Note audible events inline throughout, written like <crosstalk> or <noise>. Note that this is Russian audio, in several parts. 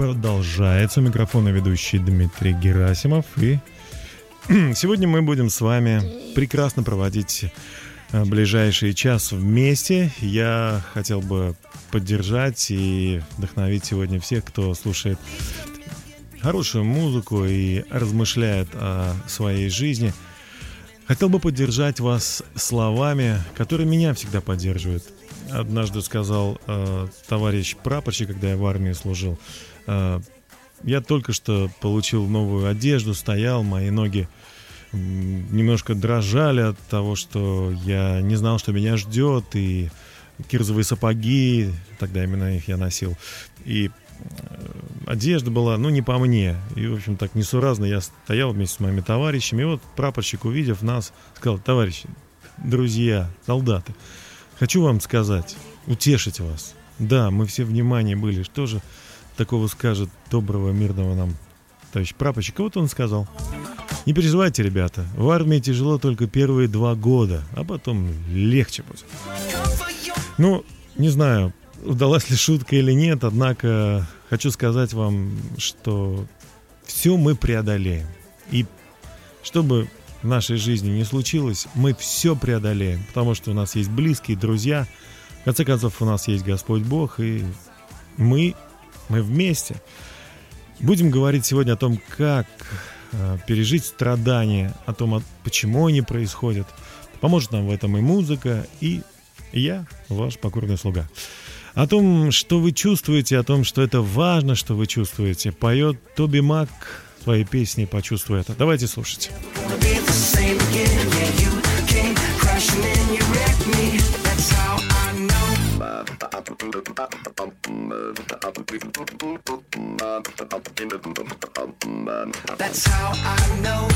продолжается. У микрофона ведущий Дмитрий Герасимов. И <clears throat> сегодня мы будем с вами прекрасно проводить э, ближайший час вместе. Я хотел бы поддержать и вдохновить сегодня всех, кто слушает хорошую музыку и размышляет о своей жизни. Хотел бы поддержать вас словами, которые меня всегда поддерживают. Однажды сказал э, товарищ прапорщик, когда я в армии служил, я только что получил новую одежду, стоял, мои ноги немножко дрожали от того, что я не знал, что меня ждет, и кирзовые сапоги, тогда именно их я носил, и э, одежда была, ну, не по мне. И, в общем, так несуразно я стоял вместе с моими товарищами. И вот прапорщик, увидев нас, сказал, товарищи, друзья, солдаты, хочу вам сказать, утешить вас. Да, мы все внимание были. Что же такого скажет доброго, мирного нам товарищ прапорщик? Вот он сказал, не переживайте, ребята, в армии тяжело только первые два года, а потом легче будет. Ну, не знаю, удалась ли шутка или нет, однако хочу сказать вам, что все мы преодолеем. И что бы в нашей жизни не случилось, мы все преодолеем, потому что у нас есть близкие, друзья, в конце концов у нас есть Господь Бог, и мы, мы вместе. Будем говорить сегодня о том, как э, пережить страдания, о том, почему они происходят. Поможет нам в этом и музыка, и я, ваш покорный слуга. О том, что вы чувствуете, о том, что это важно, что вы чувствуете, поет Тоби Мак своей песне «Почувствуй это». Давайте слушать. That's how I know.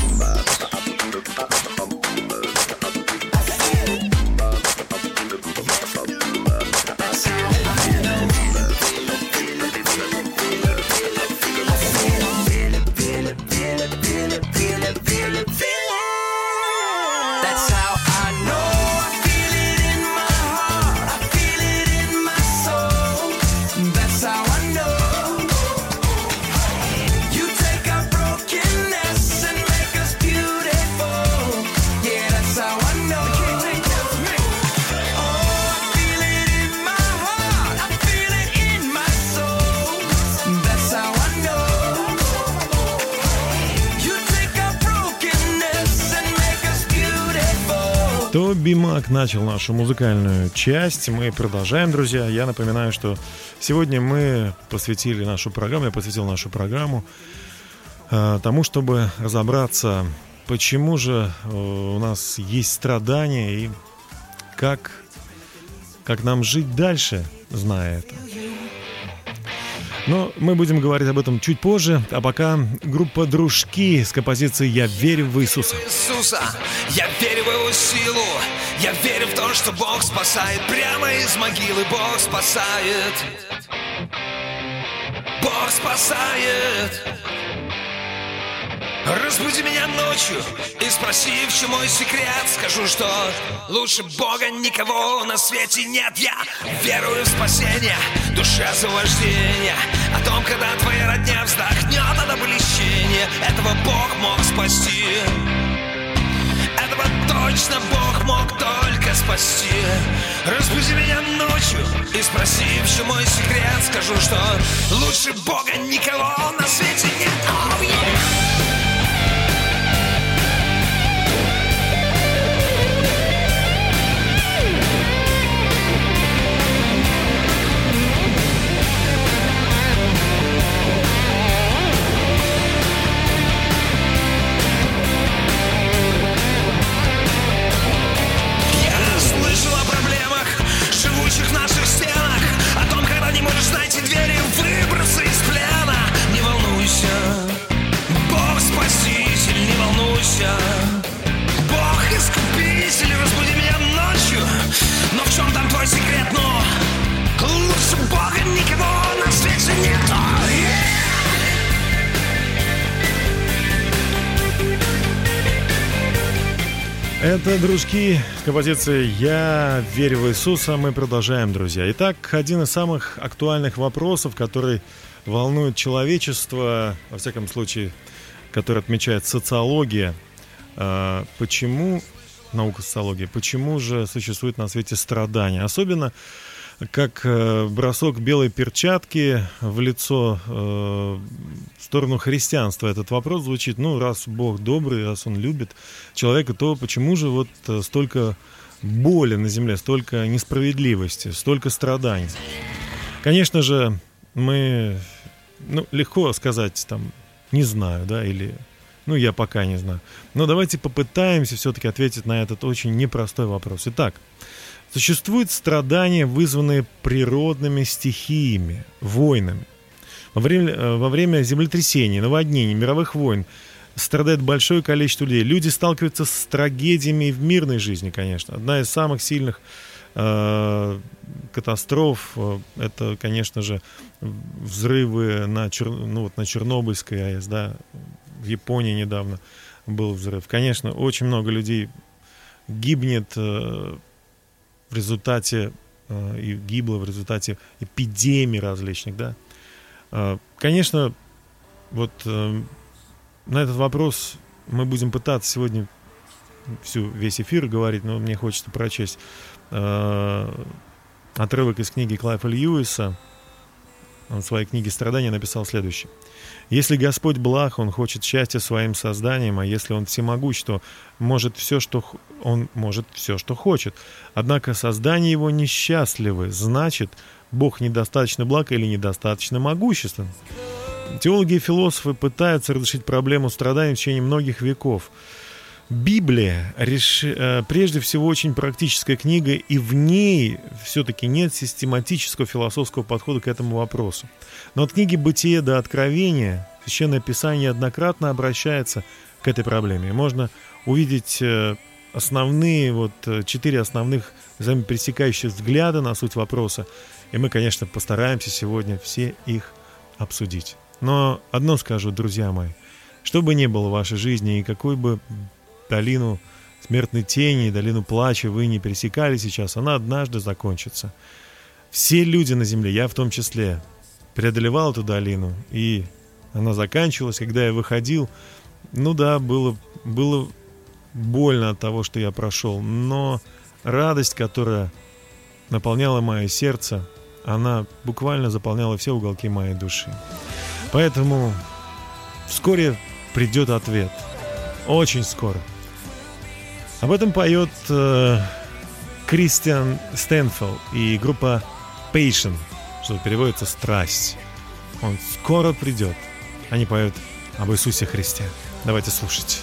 Тоби Мак начал нашу музыкальную часть. Мы продолжаем, друзья. Я напоминаю, что сегодня мы посвятили нашу программу, я посвятил нашу программу э, тому, чтобы разобраться, почему же э, у нас есть страдания и как, как нам жить дальше, зная это. Но мы будем говорить об этом чуть позже, а пока группа «Дружки» с композицией «Я верю в Иисуса». Иисуса Я верю в Его силу. Я верю в то, что Бог спасает. Прямо из могилы Бог спасает. Бог спасает Разбуди меня ночью и спроси, в чем мой секрет. Скажу, что лучше Бога никого на свете нет. Я верую в спасение, душе освобождение О том, когда твоя родня вздохнет от облегчения. Этого Бог мог спасти. Этого точно Бог мог только спасти. Разбуди меня ночью и спроси, в чем мой секрет. Скажу, что лучше Бога никого на свете наших стенах. О том, когда не можешь найти двери Выбраться из плена. Не волнуйся Бог спаситель, не волнуйся. Это, дружки, композиция «Я верю в Иисуса». Мы продолжаем, друзья. Итак, один из самых актуальных вопросов, который волнует человечество, во всяком случае, который отмечает социология. А, почему, наука социологии, почему же существует на свете страдания? Особенно как э, бросок белой перчатки в лицо э, в сторону христианства. Этот вопрос звучит, ну, раз Бог добрый, раз Он любит человека, то почему же вот э, столько боли на земле, столько несправедливости, столько страданий? Конечно же, мы, ну, легко сказать, там, не знаю, да, или, ну, я пока не знаю. Но давайте попытаемся все-таки ответить на этот очень непростой вопрос. Итак, Существуют страдания, вызванные природными стихиями, войнами. Во время, э, во время землетрясений, наводнений, мировых войн страдает большое количество людей. Люди сталкиваются с трагедиями в мирной жизни, конечно. Одна из самых сильных э, катастроф э, это, конечно же, взрывы на, Чер... ну, вот на Чернобыльской АЭС, да, в Японии недавно был взрыв. Конечно, очень много людей гибнет э, в результате э, и гибло в результате эпидемий различных, да. Э, конечно, вот э, на этот вопрос мы будем пытаться сегодня всю весь эфир говорить, но мне хочется прочесть отрывок из книги Клайфа Льюиса. Он в своей книге «Страдания» написал следующее. Если Господь благ, Он хочет счастья своим созданием, а если Он всемогущ, то может все, что Он может все, что хочет. Однако создание Его несчастливы, значит, Бог недостаточно благ или недостаточно могуществен. Теологи и философы пытаются разрешить проблему страданий в течение многих веков – Библия реш... Э, прежде всего очень практическая книга, и в ней все-таки нет систематического философского подхода к этому вопросу. Но от книги «Бытие» до «Откровения» Священное Писание однократно обращается к этой проблеме. Можно увидеть э, основные, вот э, четыре основных взаимопересекающих взгляда на суть вопроса, и мы, конечно, постараемся сегодня все их обсудить. Но одно скажу, друзья мои, что бы ни было в вашей жизни и какой бы долину смертной тени, долину плача вы не пересекали сейчас, она однажды закончится. Все люди на земле, я в том числе, преодолевал эту долину, и она заканчивалась, когда я выходил. Ну да, было, было больно от того, что я прошел, но радость, которая наполняла мое сердце, она буквально заполняла все уголки моей души. Поэтому вскоре придет ответ. Очень скоро. Об этом поет э, Кристиан Стэнфелл и группа Patient, что переводится «страсть». Он скоро придет. Они поют об Иисусе Христе. Давайте слушать.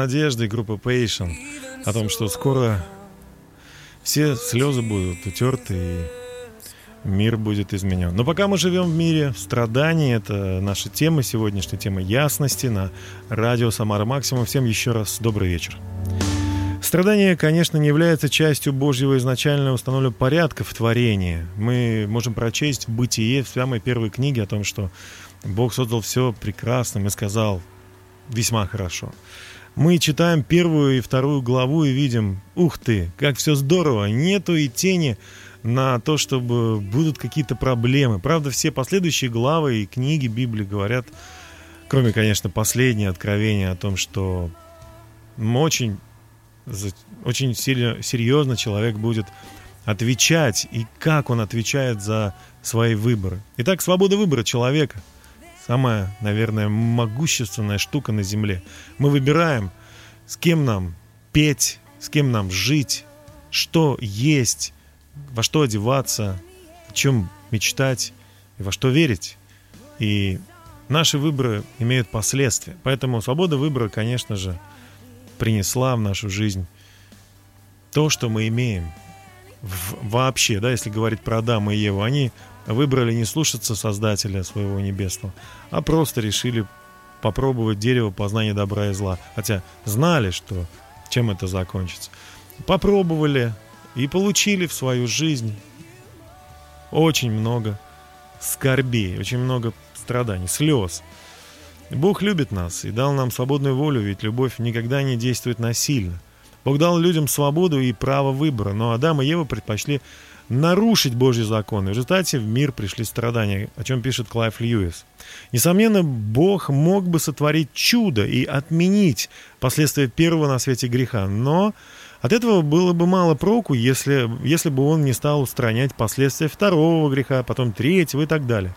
Надеждой группы Patient о том, что скоро все слезы будут утерты и мир будет изменен. Но пока мы живем в мире страданий, это наша тема сегодняшняя, тема ясности на радио Самара Максимум. Всем еще раз добрый вечер. Страдание, конечно, не является частью Божьего изначально установленного порядка в творении. Мы можем прочесть в «Бытие» в самой первой книге о том, что Бог создал все прекрасным и сказал весьма хорошо. Мы читаем первую и вторую главу и видим, ух ты, как все здорово, нету и тени на то, чтобы будут какие-то проблемы. Правда, все последующие главы и книги Библии говорят, кроме, конечно, последнее откровение о том, что очень, очень серьезно человек будет отвечать и как он отвечает за свои выборы. Итак, свобода выбора человека – самая, наверное, могущественная штука на Земле. Мы выбираем, с кем нам петь, с кем нам жить, что есть, во что одеваться, о чем мечтать и во что верить. И наши выборы имеют последствия. Поэтому свобода выбора, конечно же, принесла в нашу жизнь то, что мы имеем. В, вообще, да, если говорить про Адама и Еву, они выбрали не слушаться Создателя своего небесного, а просто решили попробовать дерево познания добра и зла. Хотя знали, что чем это закончится. Попробовали и получили в свою жизнь очень много скорбей, очень много страданий, слез. Бог любит нас и дал нам свободную волю, ведь любовь никогда не действует насильно. Бог дал людям свободу и право выбора, но Адам и Ева предпочли нарушить Божьи законы. В результате в мир пришли страдания, о чем пишет Клайв Льюис. Несомненно, Бог мог бы сотворить чудо и отменить последствия первого на свете греха, но от этого было бы мало проку, если, если бы он не стал устранять последствия второго греха, потом третьего и так далее.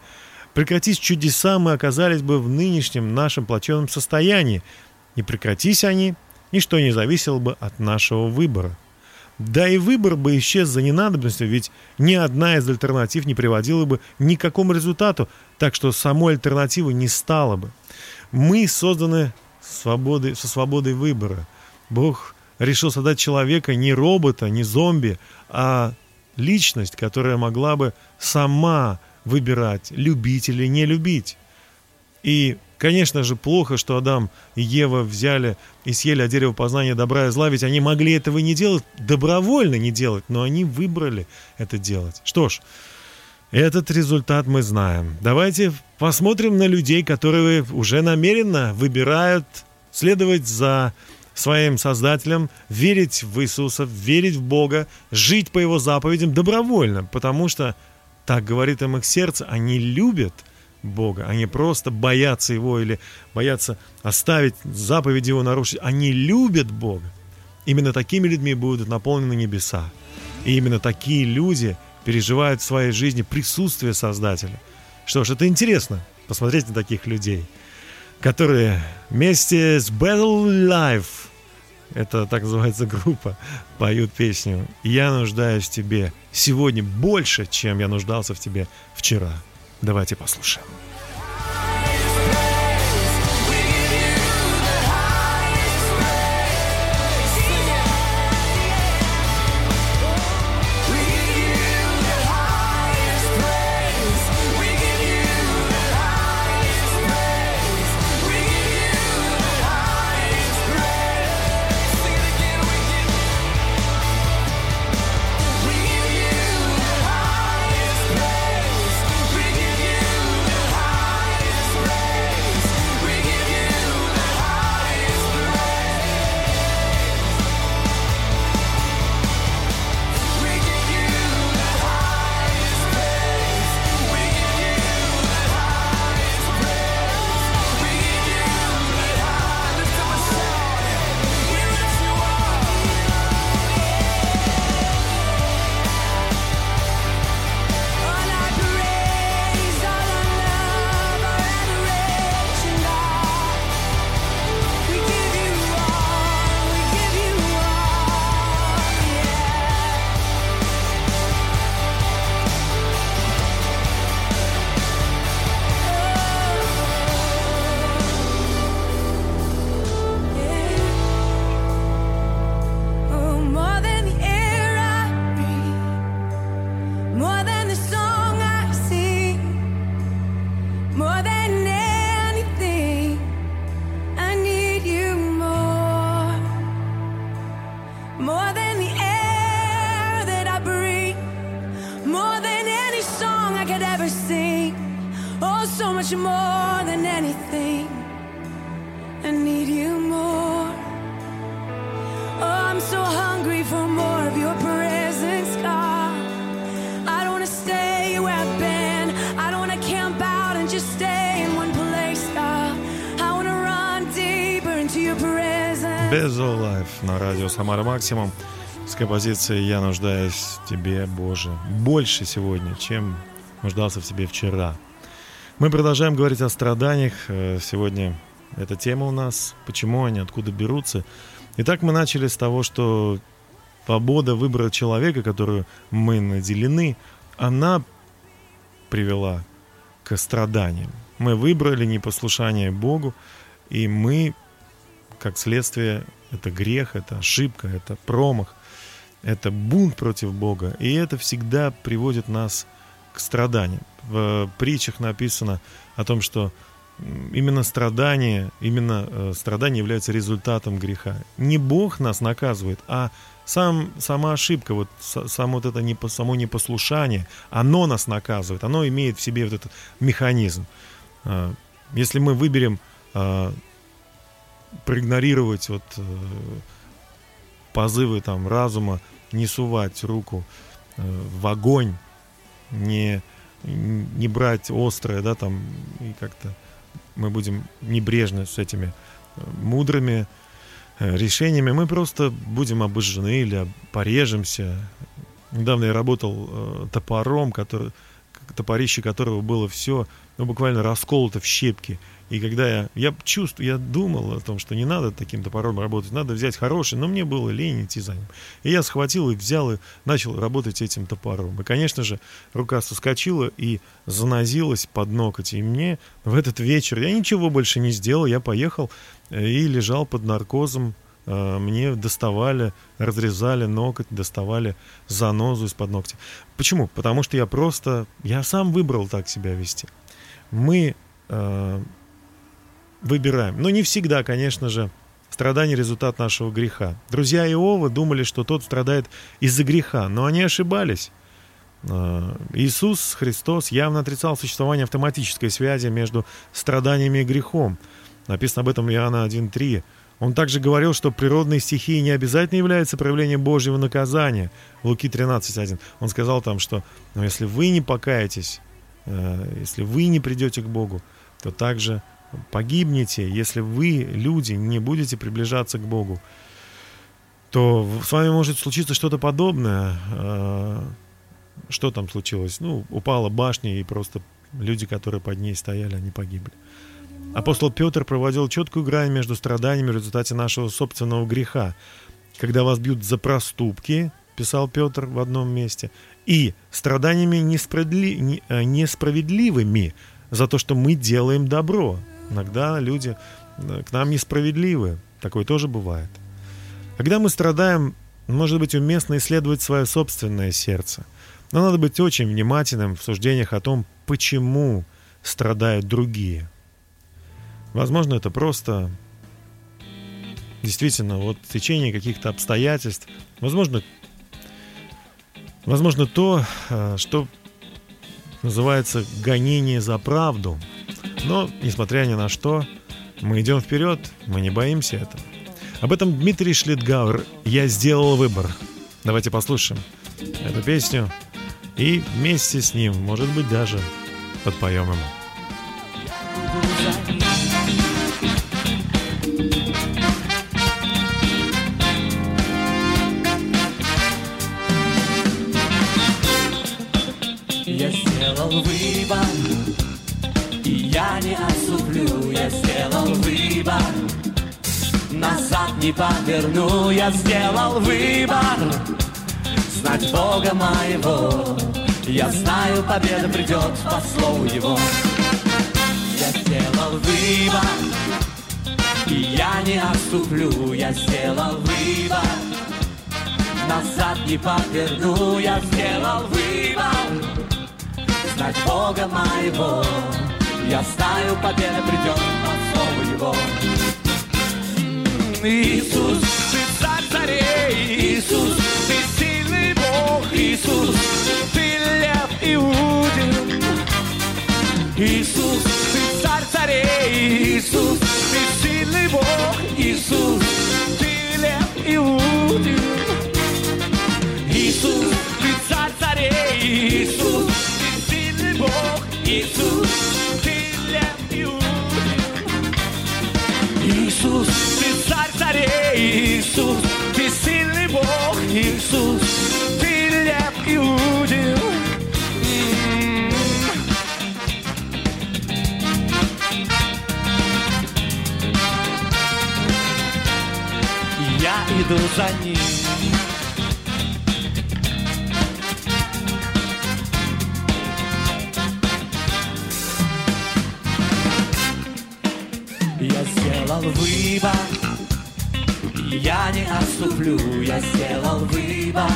Прекратись чудеса, мы оказались бы в нынешнем нашем плачевном состоянии. Не прекратись они, ничто не зависело бы от нашего выбора. Да и выбор бы исчез за ненадобностью, ведь ни одна из альтернатив не приводила бы ни к какому результату, так что самой альтернативы не стало бы. Мы созданы свободы, со свободой выбора. Бог решил создать человека не робота, не зомби, а личность, которая могла бы сама выбирать, любить или не любить. И Конечно же, плохо, что Адам и Ева взяли и съели от дерева познания добра и зла, ведь они могли этого не делать, добровольно не делать, но они выбрали это делать. Что ж, этот результат мы знаем. Давайте посмотрим на людей, которые уже намеренно выбирают следовать за своим Создателем, верить в Иисуса, верить в Бога, жить по Его заповедям добровольно, потому что, так говорит им их сердце, они любят – Бога. Они просто боятся Его или боятся оставить заповеди Его нарушить. Они любят Бога. Именно такими людьми будут наполнены небеса. И именно такие люди переживают в своей жизни присутствие Создателя. Что ж, это интересно, посмотреть на таких людей, которые вместе с Battle Life, это так называется группа, поют песню «Я нуждаюсь в тебе сегодня больше, чем я нуждался в тебе вчера». Давайте послушаем. Самара Максимум с композицией «Я нуждаюсь в тебе, Боже». Больше сегодня, чем нуждался в тебе вчера. Мы продолжаем говорить о страданиях. Э, Сегодня эта тема у нас. Почему они, откуда берутся. Итак, мы начали с того, что свобода выбора человека, которую мы наделены, она привела к страданиям. Мы выбрали непослушание Богу, и мы, как следствие, это грех, это ошибка, это промах, это бунт против Бога, и это всегда приводит нас к страданиям. В притчах написано о том, что именно страдание, именно э, страдание является результатом греха. Не Бог нас наказывает, а сам, сама ошибка, вот са- само вот это непо- само непослушание, оно нас наказывает, оно имеет в себе вот этот механизм. А, Если мы выберем проигнорировать вот э, позывы там разума, не сувать руку э, в огонь, не, не брать острое, да, там, и как-то мы будем небрежны с этими э, мудрыми э, решениями, мы просто будем обожжены или порежемся. Недавно я работал э, топором, который, топорище которого было все, ну, буквально расколото в щепки. И когда я, я чувствую, я думал о том, что не надо таким топором работать, надо взять хороший, но мне было лень идти за ним. И я схватил и взял и начал работать этим топором. И, конечно же, рука соскочила и занозилась под ноготь. И мне в этот вечер, я ничего больше не сделал, я поехал э, и лежал под наркозом. Э, Мне доставали, разрезали ноготь, доставали занозу из-под ногтя. Почему? Потому что я просто, я сам выбрал так себя вести. Мы э, выбираем. Но не всегда, конечно же, страдание результат нашего греха. Друзья Иова думали, что тот страдает из-за греха, но они ошибались. Э, Иисус Христос явно отрицал существование автоматической связи между страданиями и грехом. Написано об этом в Иоанна 1.3. Он также говорил, что природные стихии не обязательно являются проявлением Божьего наказания. Луки 13.1. Он сказал там, что «Но если вы не покаетесь, э, если вы не придете к Богу, то также погибнете, если вы, люди, не будете приближаться к Богу, то с вами может случиться что-то подобное. Э, Что там случилось? Ну, упала башня, и просто люди, которые под ней стояли, они погибли. Апостол Петр проводил четкую грань между страданиями в результате нашего собственного греха. Когда вас бьют за проступки, писал Петр в одном месте, и страданиями э, несправедливыми за то, что мы делаем добро. Иногда люди э, к нам несправедливы. Такое тоже бывает. Когда мы страдаем, может быть уместно исследовать свое собственное сердце. Но надо быть очень внимательным в суждениях о том, почему страдают другие. Возможно, это просто действительно вот течение каких-то обстоятельств. Возможно, возможно то, э, что называется гонение за правду. Но, несмотря ни на что, мы идем вперед, мы не боимся этого. Об этом Дмитрий Шлитгауэр «Я сделал выбор». Давайте послушаем эту песню и вместе с ним, может быть, даже подпоем ему. Выбор, и я не отступлю. Я сделал выбор, назад не поверну. Я сделал выбор, знать Бога моего. Я знаю, победа придет по слову Его. Я сделал выбор, и я не отступлю. Я сделал выбор, назад не поверну. Я сделал выбор знать Бога моего. Я знаю, победа придет по слову Его. Иисус, ты царь царей, Иисус, ты сильный Бог, Иисус, ты лев и Иудин. Иисус, ты царь царей, Иисус, ты сильный Бог, Иисус, ты лев и Иудин. М. Я иду за ним. Я сделал выбор, я не отступлю, я сделал выбор.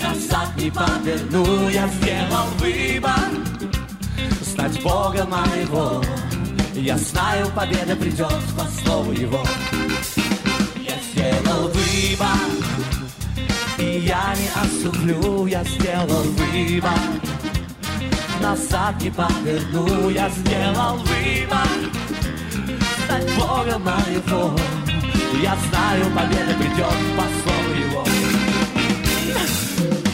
Назад не поверну, я сделал выбор. Стать Бога моего, я знаю, победа придет по слову Его. Я сделал выбор, и я не отступлю, я сделал выбор. Назад не поверну, я сделал выбор стать Бога моего. Я знаю, победа придет по слову Его.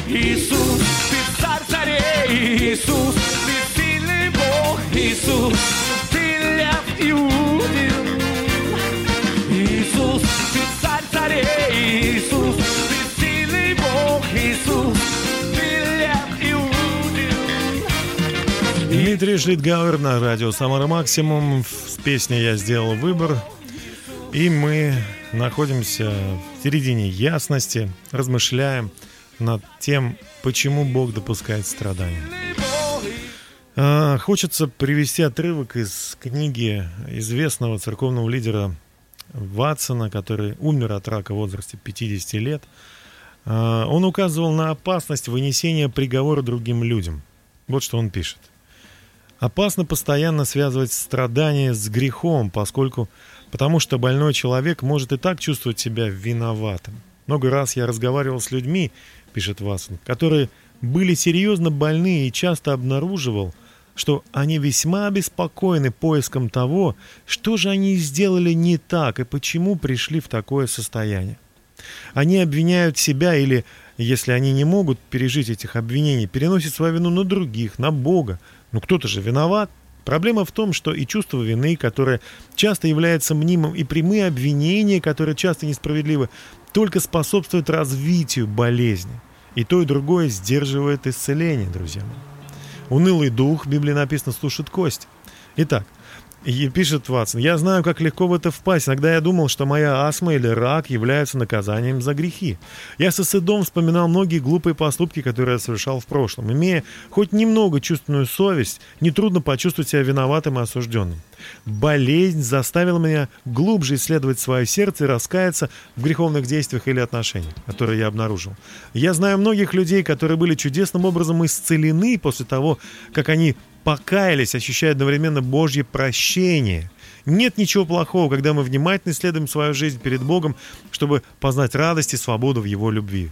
Иисус, ты царь царей, Иисус, ты сильный Бог, Иисус, ты лев Иудин. Иисус, ты царь царей, Иисус, ты сильный Бог, Иисус. Дмитрий Шлитгауэр на радио «Самара Максимум» с песней «Я сделал выбор». И мы находимся в середине ясности, размышляем над тем, почему Бог допускает страдания. А, Хочется привести отрывок из книги известного церковного лидера Ватсона, который умер от рака в возрасте 50 лет. А, Он указывал на опасность вынесения приговора другим людям. Вот что он пишет. Опасно постоянно связывать страдания с грехом, поскольку потому что больной человек может и так чувствовать себя виноватым. Много раз я разговаривал с людьми, пишет Ватсон, которые были серьезно больны и часто обнаруживал, что они весьма обеспокоены поиском того, что же они сделали не так и почему пришли в такое состояние. Они обвиняют себя или, если они не могут пережить этих обвинений, переносят свою вину на других, на Бога. Ну кто-то же виноват. Проблема в том, что и чувство вины, которое часто является мнимым, и прямые обвинения, которые часто несправедливы, только способствуют развитию болезни. И то, и другое сдерживает исцеление, друзья мои. Унылый дух, в Библии написано, слушает кость. Итак, и пишет Ватсон, я знаю, как легко в это впасть. Иногда я думал, что моя астма или рак являются наказанием за грехи. Я со стыдом вспоминал многие глупые поступки, которые я совершал в прошлом. Имея хоть немного чувственную совесть, нетрудно почувствовать себя виноватым и осужденным. Болезнь заставила меня глубже исследовать свое сердце и раскаяться в греховных действиях или отношениях, которые я обнаружил. Я знаю многих людей, которые были чудесным образом исцелены после того, как они покаялись, ощущая одновременно Божье прощение. Нет ничего плохого, когда мы внимательно исследуем свою жизнь перед Богом, чтобы познать радость и свободу в Его любви.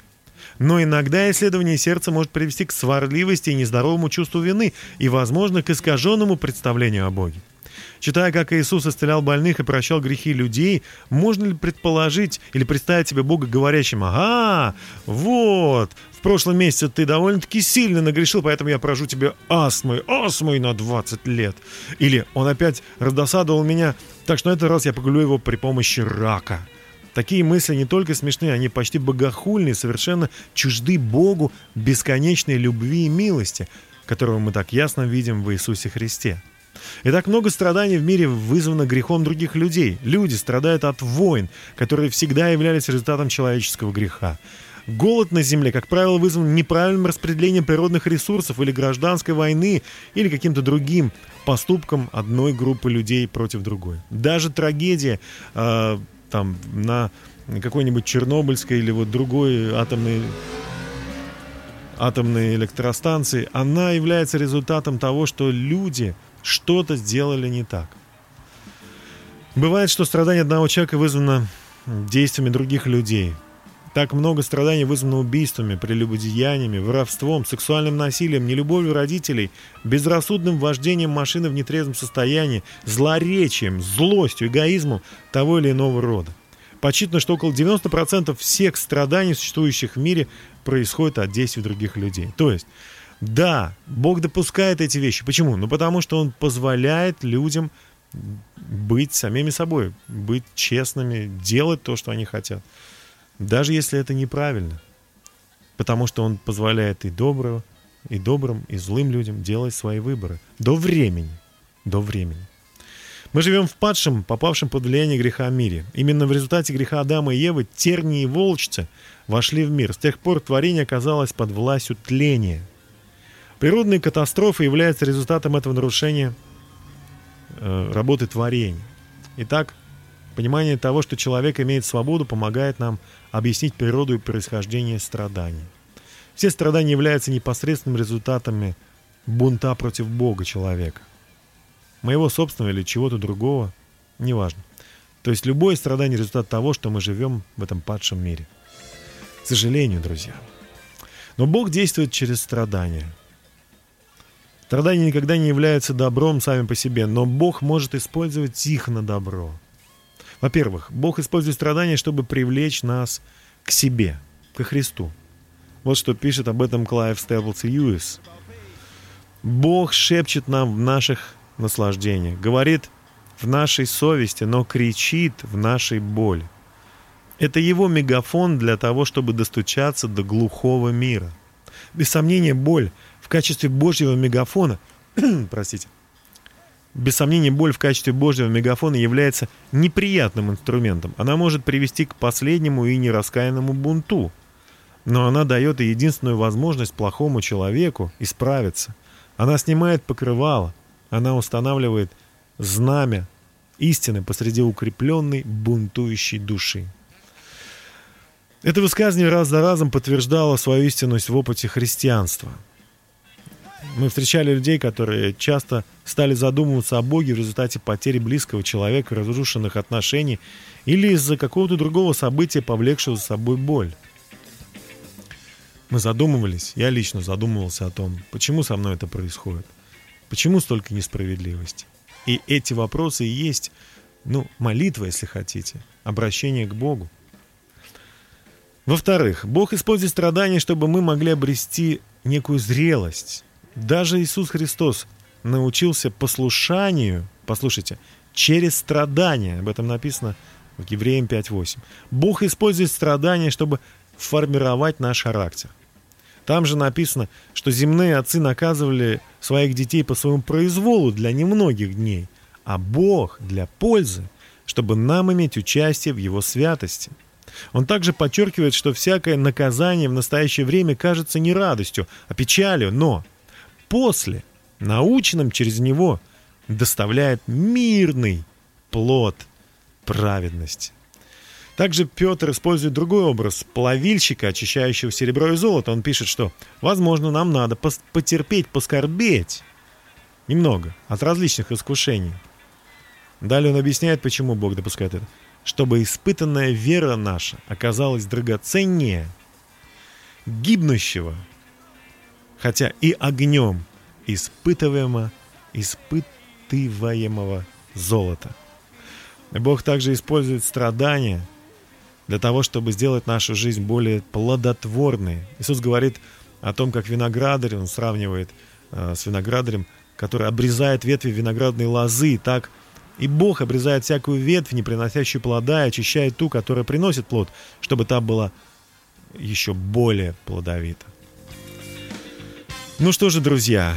Но иногда исследование сердца может привести к сварливости и нездоровому чувству вины и, возможно, к искаженному представлению о Боге. Читая, как Иисус исцелял больных и прощал грехи людей, можно ли предположить или представить себе Бога говорящим, ага, вот, в прошлом месяце ты довольно-таки сильно нагрешил, поэтому я поражу тебе астмой, астмой на 20 лет. Или он опять раздосадовал меня, так что на этот раз я поглю его при помощи рака. Такие мысли не только смешные, они почти богохульные, совершенно чужды Богу бесконечной любви и милости, которого мы так ясно видим в Иисусе Христе. И так много страданий в мире вызвано грехом других людей. Люди страдают от войн, которые всегда являлись результатом человеческого греха. Голод на Земле, как правило, вызван неправильным распределением природных ресурсов или гражданской войны, или каким-то другим поступком одной группы людей против другой. Даже трагедия э, там, на какой-нибудь Чернобыльской или вот другой атомной атомной электростанции, она является результатом того, что люди что-то сделали не так. Бывает, что страдание одного человека вызвано действиями других людей. Так много страданий вызвано убийствами, прелюбодеяниями, воровством, сексуальным насилием, нелюбовью родителей, безрассудным вождением машины в нетрезвом состоянии, злоречием, злостью, эгоизмом того или иного рода. Подсчитано, что около 90% всех страданий, существующих в мире, происходит от действий других людей. То есть, да, Бог допускает эти вещи. Почему? Ну, потому что Он позволяет людям быть самими собой, быть честными, делать то, что они хотят. даже если это неправильно. Потому что Он позволяет и доброго, и добрым, и злым людям делать свои выборы. До времени. До времени. Мы живем в падшем, попавшем под влияние греха мире. Именно в результате греха Адама и Евы тернии и волчцы вошли в мир. С тех пор творение оказалось под властью тления. Природные катастрофы являются результатом этого нарушения э, работы творения. Итак, понимание того, что человек имеет свободу, помогает нам объяснить природу и происхождение страданий. Все страдания являются непосредственными результатами бунта против Бога человека. Моего собственного или чего-то другого, неважно. То есть любое страдание – результат того, что мы живем в этом падшем мире. К сожалению, друзья. Но Бог действует через страдания. Страдания никогда не являются добром сами по себе, но Бог может использовать их на добро. Во-первых, Бог использует страдания, чтобы привлечь нас к себе, к Христу. Вот что пишет об этом Клайв Стеблс Льюис. Бог шепчет нам в наших наслаждениях, говорит в нашей совести, но кричит в нашей боли. Это его мегафон для того, чтобы достучаться до глухого мира. Без сомнения, боль в качестве Божьего мегафона, <clears throat> простите, без сомнения, боль в качестве Божьего мегафона является неприятным инструментом. Она может привести к последнему и нераскаянному бунту – но она дает и единственную возможность плохому человеку исправиться. Она снимает покрывало, она устанавливает знамя истины посреди укрепленной бунтующей души. Это высказывание раз за разом подтверждало свою истинность в опыте христианства. Мы встречали людей, которые часто стали задумываться о Боге в результате потери близкого человека, разрушенных отношений или из-за какого-то другого события, повлекшего за собой боль. Мы задумывались, я лично задумывался о том, почему со мной это происходит, почему столько несправедливости. И эти вопросы и есть, ну, молитва, если хотите, обращение к Богу. Во-вторых, Бог использует страдания, чтобы мы могли обрести некую зрелость. Даже Иисус Христос научился послушанию, послушайте, через страдания. Об этом написано в Евреям 5.8. Бог использует страдания, чтобы формировать наш характер. Там же написано, что земные отцы наказывали своих детей по своему произволу для немногих дней, а Бог для пользы, чтобы нам иметь участие в Его святости. Он также подчеркивает, что всякое наказание в настоящее время кажется не радостью, а печалью, но после, наученным через него, доставляет мирный плод праведности. Также Петр использует другой образ плавильщика, очищающего серебро и золото. Он пишет, что, возможно, нам надо потерпеть, поскорбеть немного от различных искушений. Далее он объясняет, почему Бог допускает это. Чтобы испытанная вера наша оказалась драгоценнее гибнущего, хотя и огнем испытываемого, испытываемого золота. Бог также использует страдания – для того, чтобы сделать нашу жизнь более плодотворной. Иисус говорит о том, как виноградарь, он сравнивает э, с виноградарем, который обрезает ветви виноградной лозы, так и Бог обрезает всякую ветвь, не приносящую плода, и очищает ту, которая приносит плод, чтобы та была еще более плодовита. Ну что же, друзья,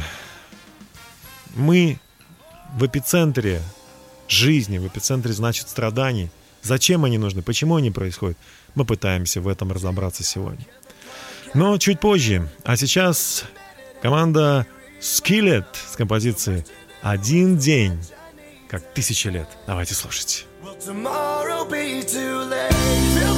мы в эпицентре жизни, в эпицентре, значит, страданий – Зачем они нужны, почему они происходят, мы пытаемся в этом разобраться сегодня. Но чуть позже. А сейчас команда Skillet с композицией «Один день, как тысяча лет». Давайте слушать. can't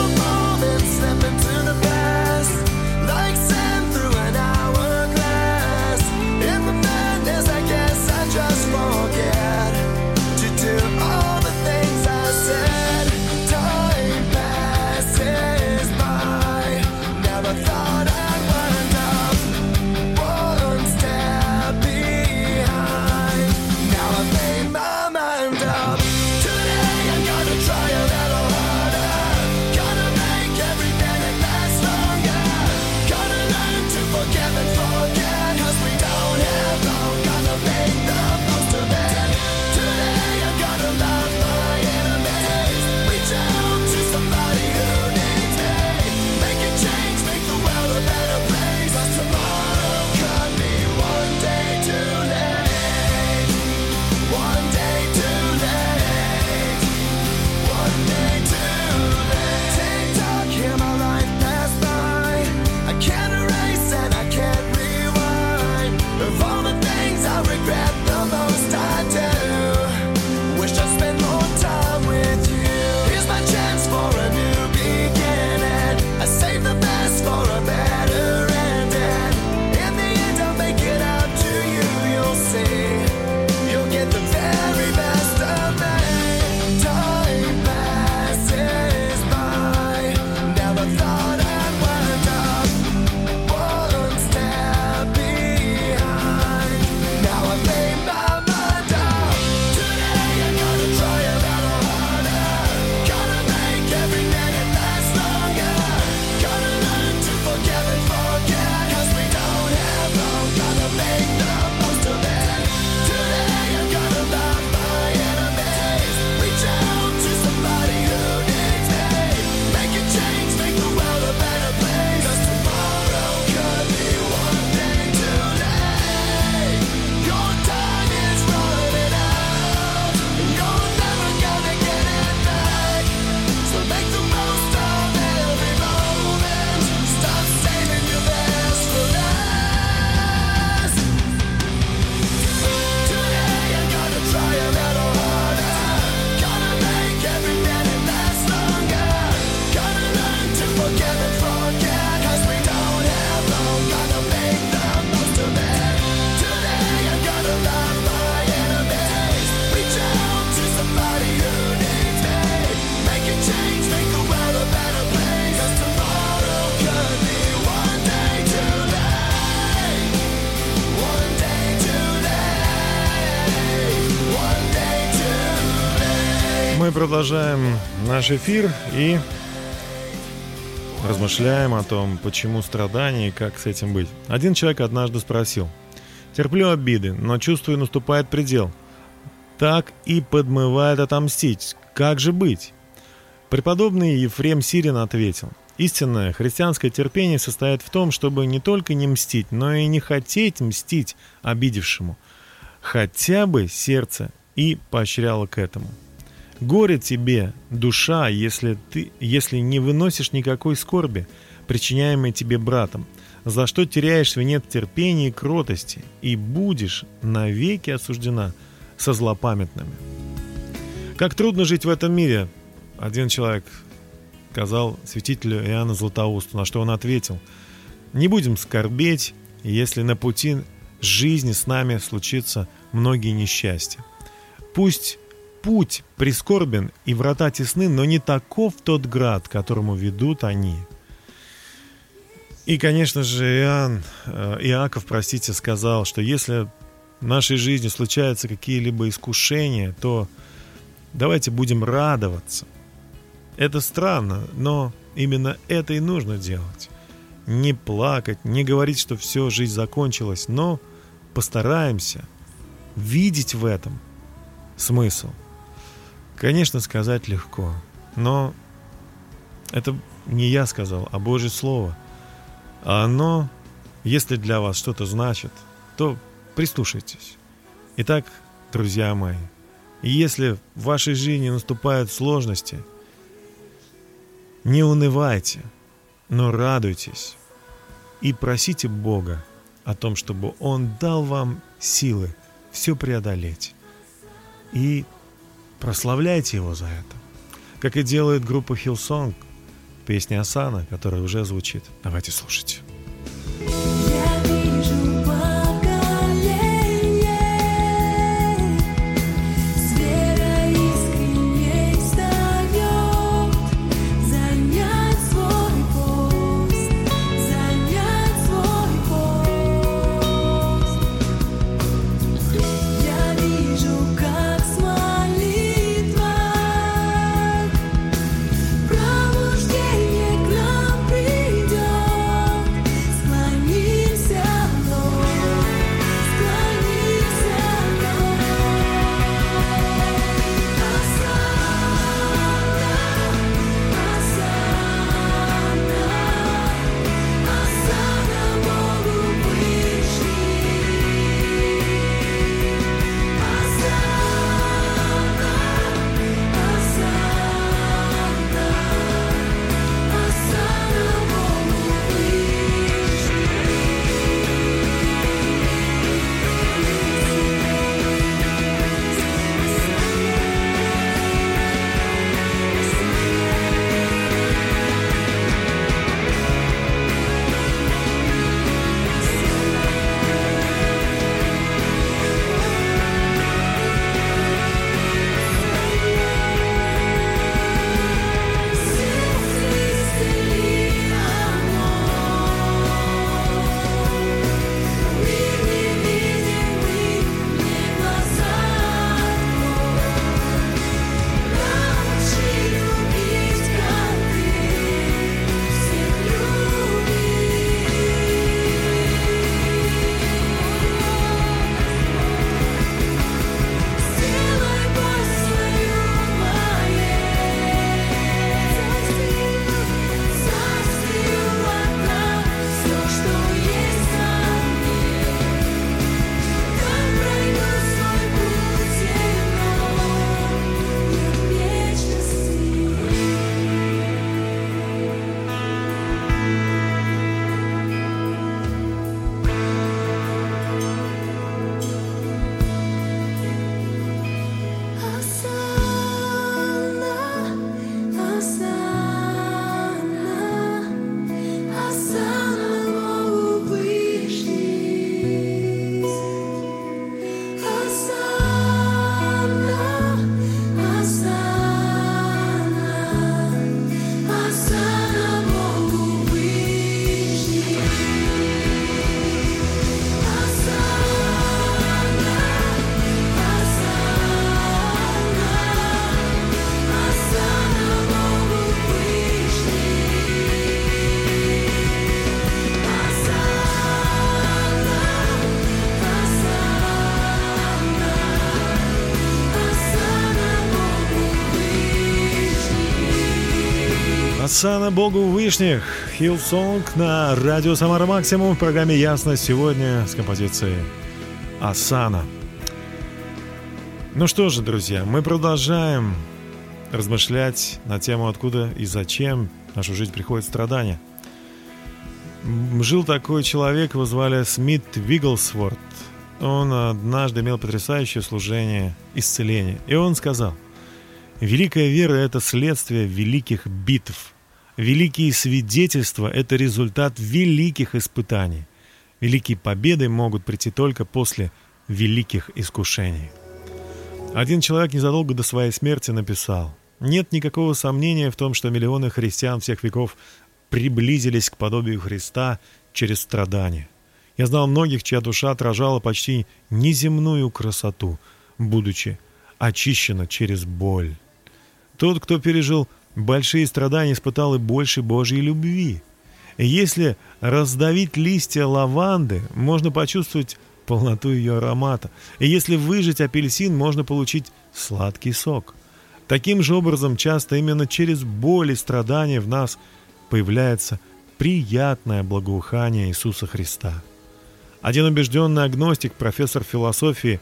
Продолжаем наш эфир и размышляем о том, почему страдания и как с этим быть. Один человек однажды спросил, терплю обиды, но чувствую, наступает предел. Так и подмывает отомстить. Как же быть? Преподобный Ефрем Сирин ответил, истинное христианское терпение состоит в том, чтобы не только не мстить, но и не хотеть мстить обидевшему. Хотя бы сердце и поощряло к этому. Горе тебе, душа, если ты, если не выносишь никакой скорби, причиняемой тебе братом, за что теряешь венец терпения и кротости, и будешь навеки осуждена со злопамятными. Как трудно жить в этом мире, один человек сказал святителю Иоанна Златоусту, на что он ответил, не будем скорбеть, если на пути жизни с нами случится многие несчастья. Пусть путь прискорбен и врата тесны, но не таков тот град, которому ведут они. И, конечно же, Иоанн, э, Иаков, простите, сказал, что если в нашей жизни случаются какие-либо искушения, то давайте будем радоваться. Это странно, но именно это и нужно делать. Не плакать, не говорить, что все, жизнь закончилась, но постараемся видеть в этом смысл. Конечно, сказать легко, но это не я сказал, а Божье Слово. А оно, если для вас что-то значит, то прислушайтесь. Итак, друзья мои, если в вашей жизни наступают сложности, не унывайте, но радуйтесь и просите Бога о том, чтобы Он дал вам силы все преодолеть. И прославляйте Его за это. Как и делает группа Hillsong, песня Асана, которая уже звучит. Давайте слушать. Осанна Богу Вышних. Hillsong на радио Самара Максимум в программе «Ясность» сегодня с композицией Осанна. Ну что же, друзья, мы продолжаем размышлять на тему, откуда и зачем в нашу жизнь приходят страдания. Жил такой человек, его звали Смит Вигглсворт. Он однажды имел потрясающее служение исцеления. И он сказал, «Великая вера – это следствие великих битв. Великие свидетельства – это результат великих испытаний. Великие победы могут прийти только после великих искушений». Один человек незадолго до своей смерти написал, «Нет никакого сомнения в том, что миллионы христиан всех веков приблизились к подобию Христа через страдания. Я знал многих, чья душа отражала почти неземную красоту, будучи очищена через боль. Тот, кто пережил большие страдания, испытал и больше Божьей любви. Если раздавить листья лаванды, можно почувствовать полноту ее аромата. И если выжать апельсин, можно получить сладкий сок. Таким же образом, часто именно через боль и страдания в нас появляется приятное благоухание Иисуса Христа. Один убежденный агностик, профессор философии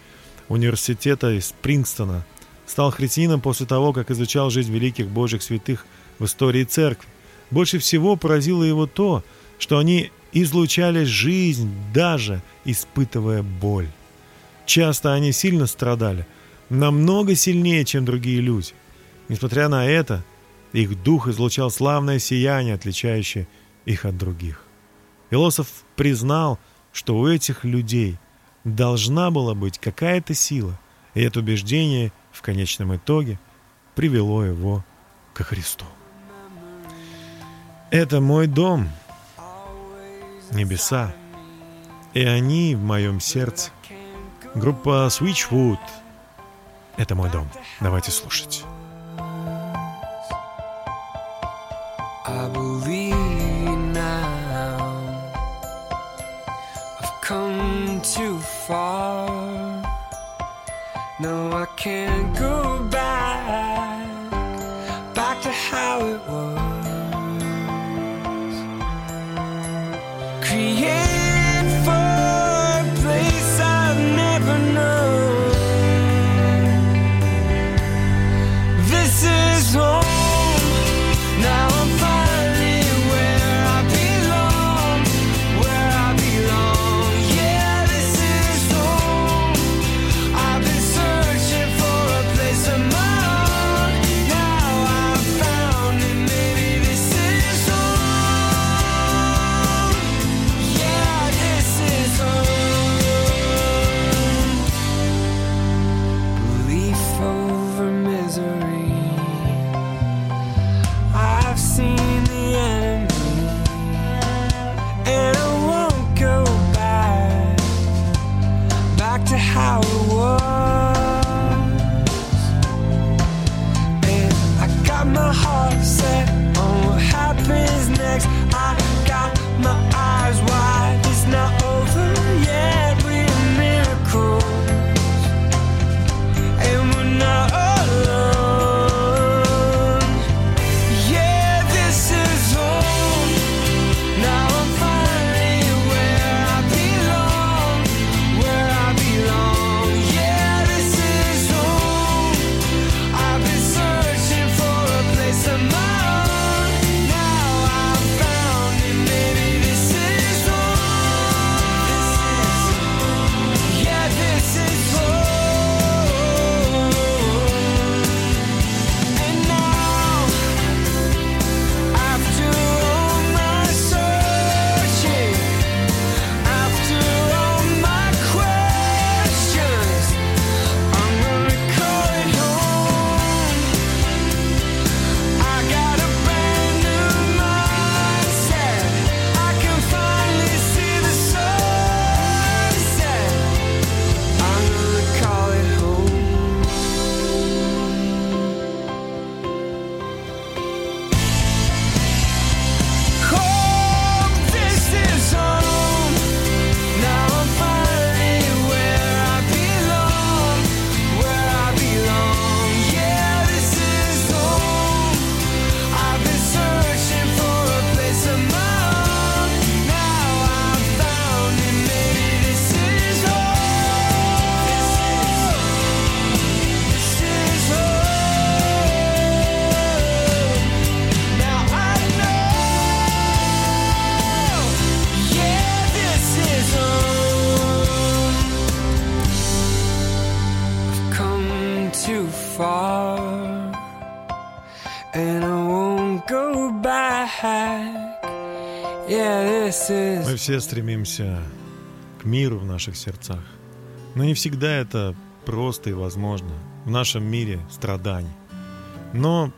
университета из Принстона, стал христианином после того, как изучал жизнь великих божьих святых в истории церкви. Больше всего поразило его то, что они излучали жизнь, даже испытывая боль. Часто они сильно страдали, намного сильнее, чем другие люди. Несмотря на это, их дух излучал славное сияние, отличающее их от других. Философ признал, что у этих людей должна была быть какая-то сила, и это убеждение в конечном итоге привело его ко Христу. Это мой дом, небеса, и они в моем сердце. Группа Switchwood — это мой дом. Давайте слушать. Все стремимся к миру в наших сердцах. Но не всегда это просто и возможно. В нашем мире страданий. Но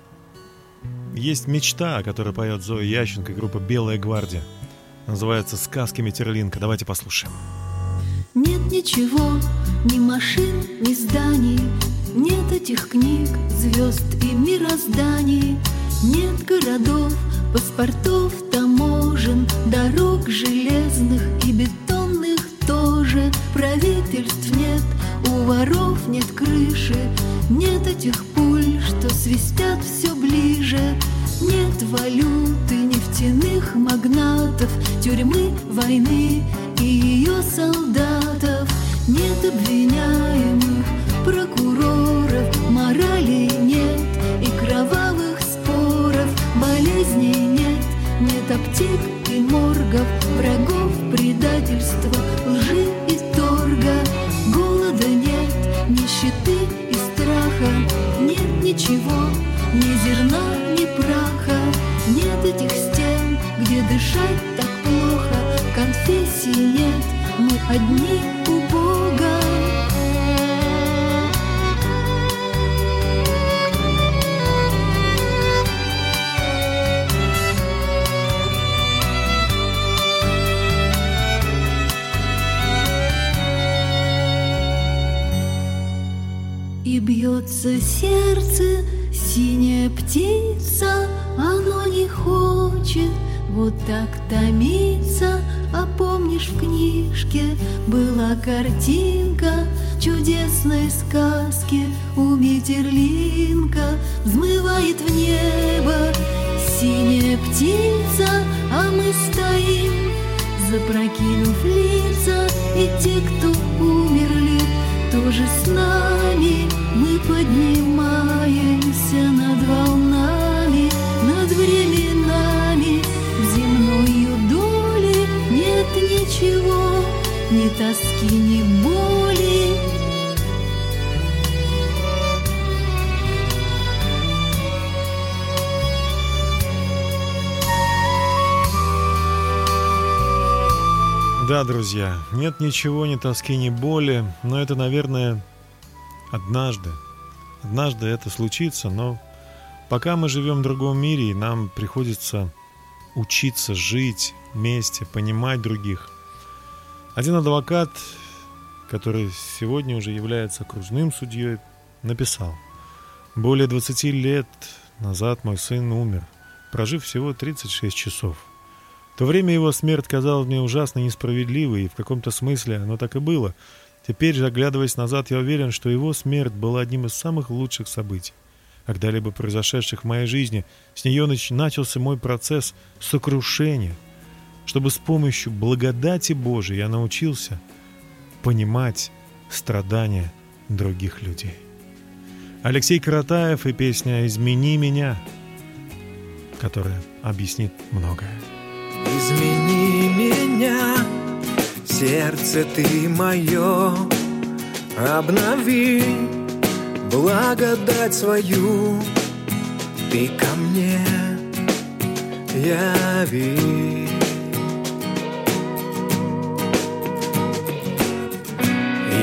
есть мечта, о которой поет Зоя Ященко и группа «Белая гвардия». Называется «Сказки Метерлинка». Давайте послушаем. Нет ничего, ни машин, ни зданий, Нет этих книг, звезд и мирозданий, Нет городов, паспортов, таможен, Дорог железных и бетонных тоже, Правительств нет, у воров нет крыши, Нет этих пуль, что свистят все ближе, Нет валюты, нефтяных магнатов, Тюрьмы, войны и ее солдатов. Нет обвиняемых, аптек и моргов Врагов, предательства, лжи и торга. Голода нет, нищеты и страха. Нет ничего, ни зерна, ни праха. Нет этих стен, где дышать так плохо. Конфессий нет, мы одни у Бога бьется сердце, синяя птица, оно не хочет вот так томиться. А помнишь, в книжке была картинка чудесной сказки у Метерлинка взмывает в небо синяя птица, а мы стоим, запрокинув лица, и те, кто умерли, тоже с нами мы поднимаемся над волнами, над временами в земною доли нет ничего, ни тоски, ни боли. Да, друзья, нет ничего, ни тоски, ни боли, но это, наверное, однажды. Однажды это случится, но пока мы живем в другом мире, и нам приходится учиться жить вместе, понимать других. Один адвокат, который сегодня уже является окружным судьей, написал, «Более 20 лет назад мой сын умер, прожив всего 36 часов. В то время его смерть казалась мне ужасно несправедливой, и в каком-то смысле оно так и было. Теперь, заглядываясь назад, я уверен, что его смерть была одним из самых лучших событий, когда-либо произошедших в моей жизни. С нее нач- начался мой процесс сокрушения, чтобы с помощью благодати Божией я научился понимать страдания других людей. Алексей Каратаев и песня «Измени меня», которая объяснит многое. Измени меня, сердце ты мое, обнови благодать свою, ты ко мне яви.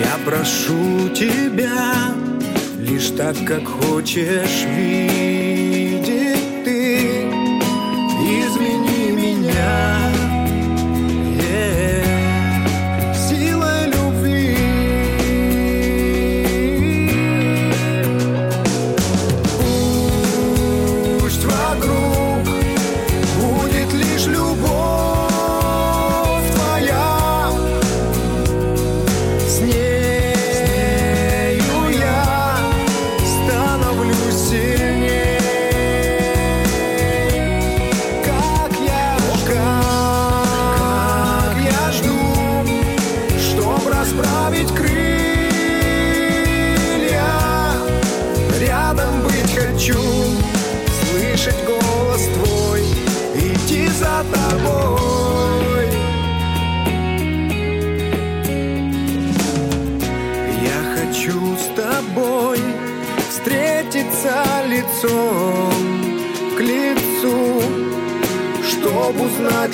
Я прошу тебя, лишь так, как хочешь видеть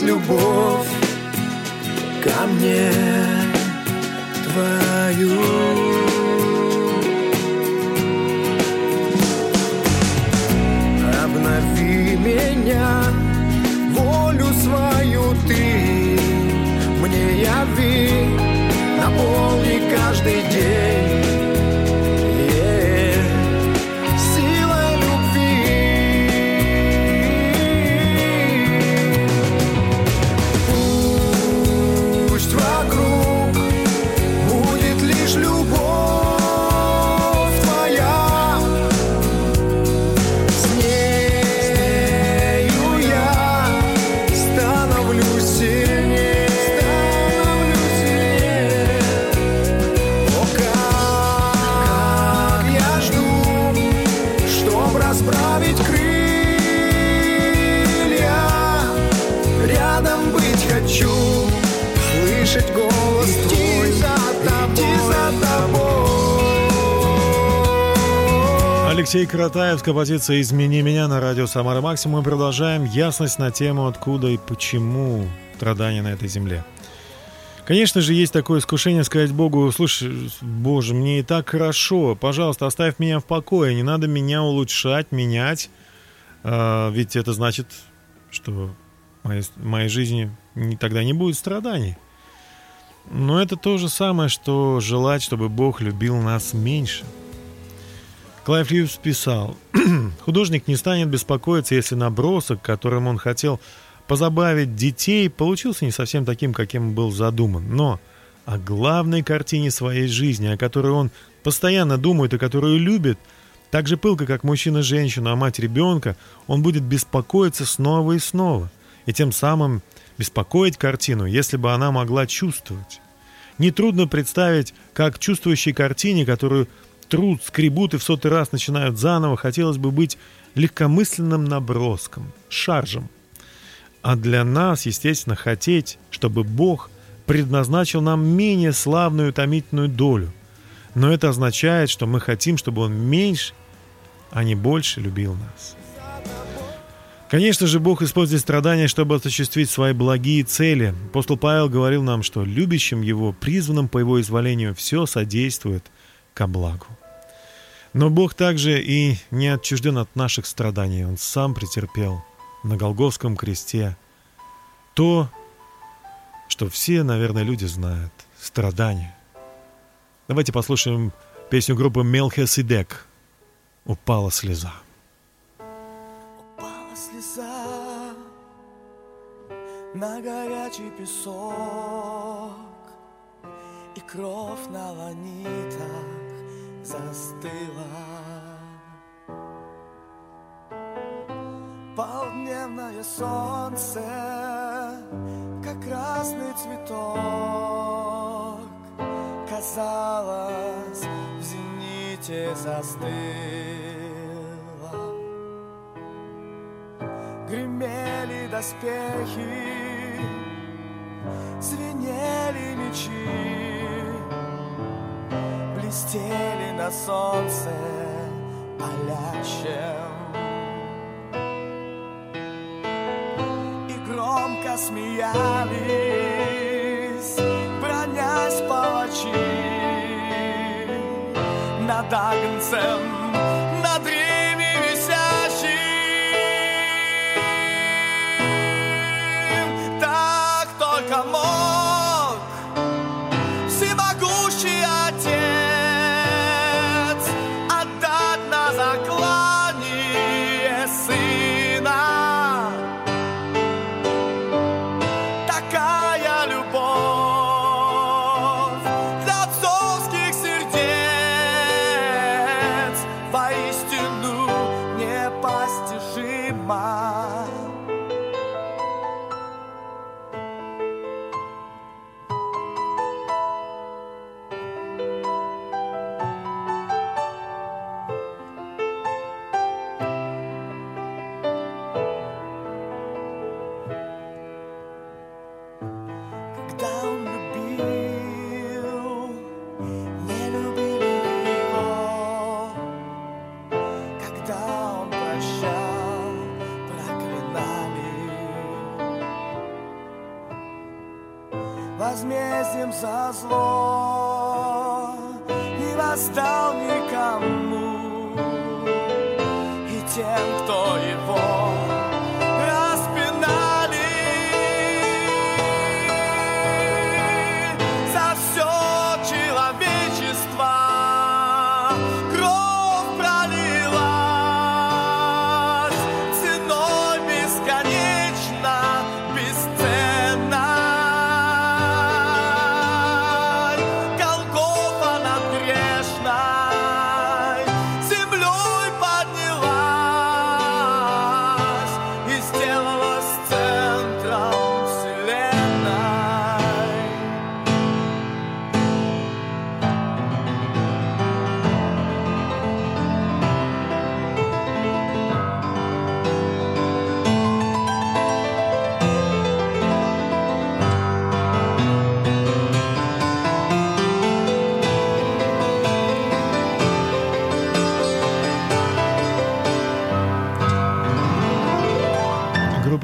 любовь ко мне твою. Алексей Каратаев с композицией «Измени меня» на радио «Самара Максимум». Мы продолжаем ясность на тему «Откуда и почему страдания на этой земле». Конечно же, есть такое искушение сказать Богу, слушай, Боже, мне и так хорошо, пожалуйста, оставь меня в покое, не надо меня улучшать, менять, А, ведь это значит, что в моей, моей жизни тогда не будет страданий. Но это то же самое, что желать, чтобы Бог любил нас меньше. Клайв Льюис писал, <clears throat> художник не станет беспокоиться, если набросок, которым он хотел позабавить детей, получился не совсем таким, каким был задуман. Но о главной картине своей жизни, о которой он постоянно думает и которую любит, так же пылко, как мужчина женщину, а мать ребенка, он будет беспокоиться снова и снова. И тем самым беспокоить картину, если бы она могла чувствовать. Нетрудно представить, как чувствующей картине, которую труд, скребут и в сотый раз начинают заново, хотелось бы быть легкомысленным наброском, шаржем. А для нас, естественно, хотеть, чтобы Бог предназначил нам менее славную и утомительную долю. Но это означает, что мы хотим, чтобы Он меньше, а не больше любил нас. Конечно же, Бог использует страдания, чтобы осуществить свои благие цели. Апостол Павел говорил нам, что любящим Его, призванным по Его изволению, все содействует ко благу. Но Бог также и не отчужден от наших страданий. Он сам претерпел на Голговском кресте то, что все, наверное, люди знают – страдания. Давайте послушаем песню группы Мелхиседек «Упала слеза». Упала слеза на горячий песок, И кровь на ланитах застыла. Полдневное солнце, как красный цветок, Казалось, в зените застыло. Гремели доспехи, звенели мечи, блестели на солнце палящем. И громко смеялись, истину непостижимо.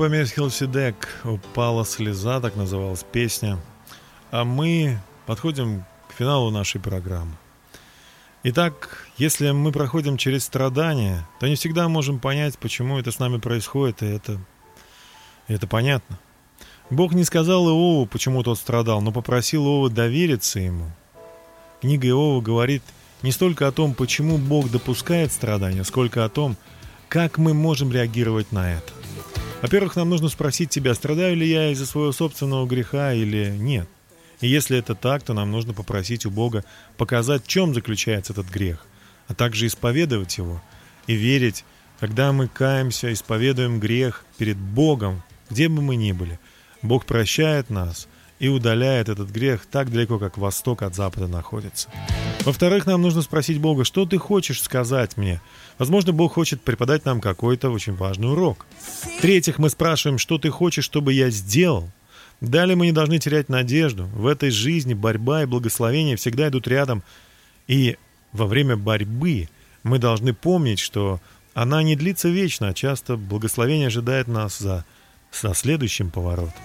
Мисс Хелсидек «Упала слеза», так называлась песня. А мы подходим к финалу нашей программы. Итак, если мы проходим через страдания, то не всегда можем понять, почему это с нами происходит, и это, и это понятно. Бог не сказал Иову, почему тот страдал, но попросил Иова довериться ему. Книга Иова говорит не столько о том, почему Бог допускает страдания, сколько о том, как мы можем реагировать на это. Во-первых, нам нужно спросить себя, страдаю ли я из-за своего собственного греха или нет. И если это так, то нам нужно попросить у Бога показать, в чем заключается этот грех, а также исповедовать его и верить, когда мы каемся, исповедуем грех перед Богом, где бы мы ни были. Бог прощает нас и удаляет этот грех так далеко, как восток от запада находится. Во-вторых, нам нужно спросить Бога, что ты хочешь сказать мне? Возможно, Бог хочет преподать нам какой-то очень важный урок. В-третьих, мы спрашиваем, что ты хочешь, чтобы я сделал? Далее мы не должны терять надежду. В этой жизни борьба и благословение всегда идут рядом. И во время борьбы мы должны помнить, что она не длится вечно, а часто благословение ожидает нас за, за следующим поворотом.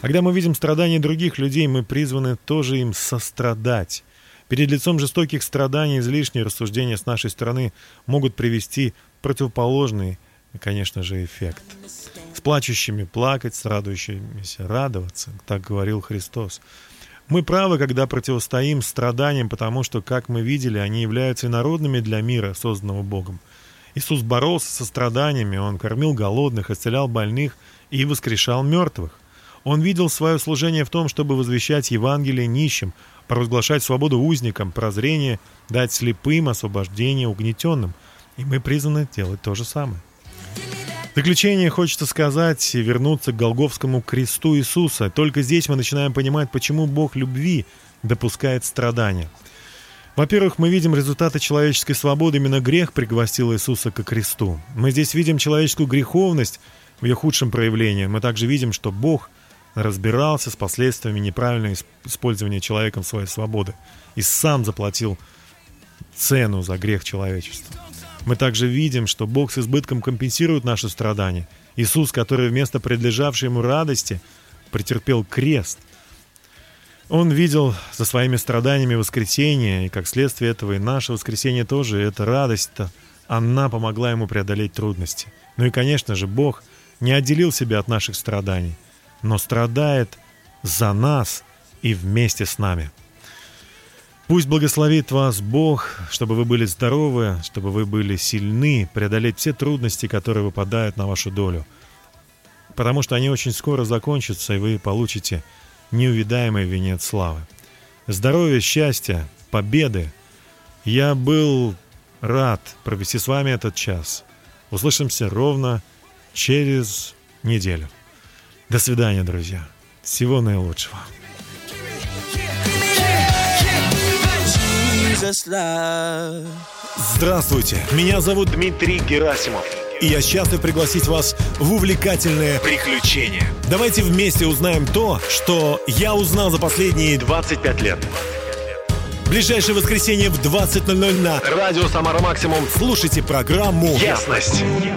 Когда мы видим страдания других людей, мы призваны тоже им сострадать. Перед лицом жестоких страданий излишние рассуждения с нашей стороны могут привести противоположный, конечно же, эффект. С плачущими плакать, с радующимися радоваться, так говорил Христос. Мы правы, когда противостоим страданиям, потому что, как мы видели, они являются инородными для мира, созданного Богом. Иисус боролся со страданиями, Он кормил голодных, исцелял больных и воскрешал мертвых. Он видел свое служение в том, чтобы возвещать Евангелие нищим, провозглашать свободу узникам, прозрение, дать слепым освобождение угнетенным. И мы призваны делать то же самое. В заключение хочется сказать и вернуться к Голговскому кресту Иисуса. Только здесь мы начинаем понимать, почему Бог любви допускает страдания. Во-первых, мы видим результаты человеческой свободы. Именно грех пригвостил Иисуса к кресту. Мы здесь видим человеческую греховность в ее худшем проявлении. Мы также видим, что Бог разбирался с последствиями неправильного использования человеком своей свободы и сам заплатил цену за грех человечества. Мы также видим, что Бог с избытком компенсирует наши страдания. Иисус, который вместо предлежавшей ему радости претерпел крест, он видел за своими страданиями воскресение, и как следствие этого и наше воскресение тоже, эта радость-то, она помогла ему преодолеть трудности. Ну и, конечно же, Бог не отделил себя от наших страданий, но страдает за нас и вместе с нами. Пусть благословит вас Бог, чтобы вы были здоровы, чтобы вы были сильны, преодолеть все трудности, которые выпадают на вашу долю. Потому что они очень скоро закончатся, и вы получите неувидаемый венец славы. Здоровья, счастья, победы. Я был рад провести с вами этот час. Услышимся ровно через неделю. До свидания, друзья. Всего наилучшего. Здравствуйте, меня зовут Дмитрий Герасимов. И я счастлив пригласить вас в увлекательное приключение. Давайте вместе узнаем то, что я узнал за последние 25 лет. Ближайшее воскресенье в 20.00 на Радио Самара Максимум. Слушайте программу Ясность.